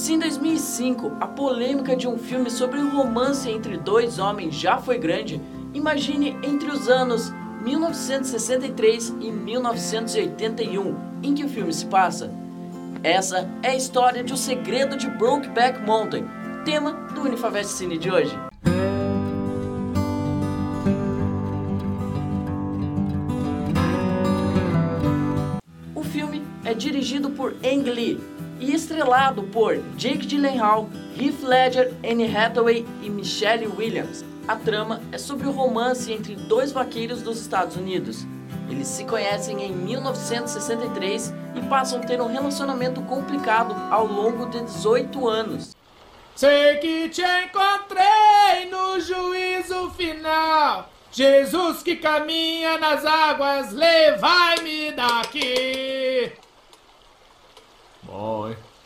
Se em 2005 a polêmica de um filme sobre um romance entre dois homens já foi grande, imagine entre os anos 1963 e 1981 em que o filme se passa. Essa é a história de O Segredo de Brokeback Mountain, tema do Unifavest Cine de hoje. O filme é dirigido por Ang Lee e estrelado por Jake Gyllenhaal, Heath Ledger, Anne Hathaway e Michelle Williams. A trama é sobre o romance entre dois vaqueiros dos Estados Unidos. Eles se conhecem em 1963 e passam a ter um relacionamento complicado ao longo de 18 anos. Sei que te encontrei no juízo final. Jesus que caminha nas águas, levai-me daqui.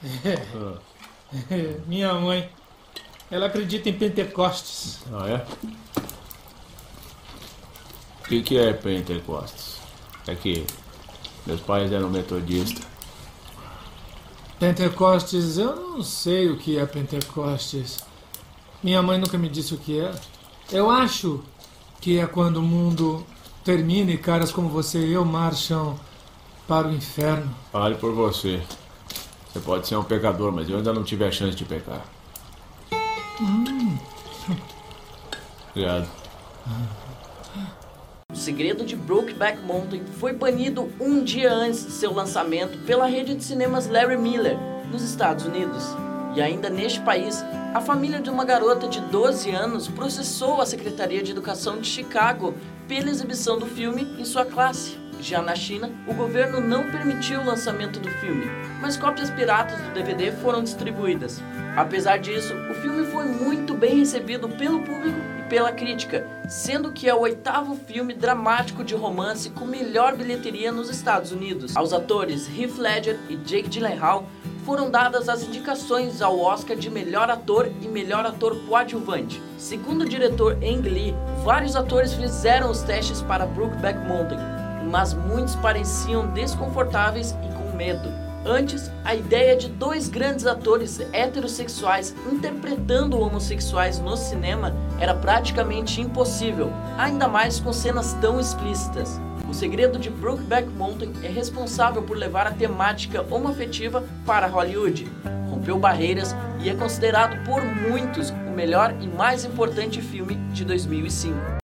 Minha mãe, ela acredita em Pentecostes. Ah, é? O que, que é Pentecostes? É que meus pais eram metodistas. Pentecostes, eu não sei o que é Pentecostes. Minha mãe nunca me disse o que é. Eu acho que é quando o mundo termina e caras como você e eu marcham para o inferno. Fale por você. Você pode ser um pecador, mas eu ainda não tive a chance de pecar. Obrigado. O Segredo de Brokeback Mountain foi banido um dia antes de seu lançamento pela rede de cinemas Larry Miller, nos Estados Unidos. E ainda neste país, a família de uma garota de 12 anos processou a Secretaria de Educação de Chicago pela exibição do filme em sua classe. Já na China, o governo não permitiu o lançamento do filme, mas cópias piratas do DVD foram distribuídas. Apesar disso, o filme foi muito bem recebido pelo público e pela crítica, sendo que é o oitavo filme dramático de romance com melhor bilheteria nos Estados Unidos. Aos atores Heath Ledger e Jake Gyllenhaal foram dadas as indicações ao Oscar de melhor ator e melhor ator coadjuvante. Segundo o diretor Ang Lee, vários atores fizeram os testes para Brokeback Mountain, mas muitos pareciam desconfortáveis e com medo. Antes, a ideia de dois grandes atores heterossexuais interpretando homossexuais no cinema era praticamente impossível, ainda mais com cenas tão explícitas. O segredo de Brokeback Mountain é responsável por levar a temática homoafetiva para Hollywood. Rompeu barreiras e é considerado por muitos o melhor e mais importante filme de 2005.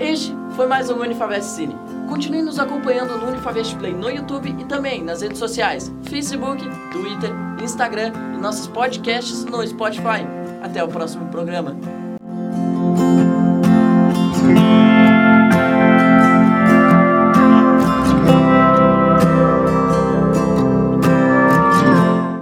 Este foi mais um Unifavest Cine. Continue nos acompanhando no Unifavest Play no YouTube e também nas redes sociais, Facebook, Twitter, Instagram e nossos podcasts no Spotify. Até o próximo programa.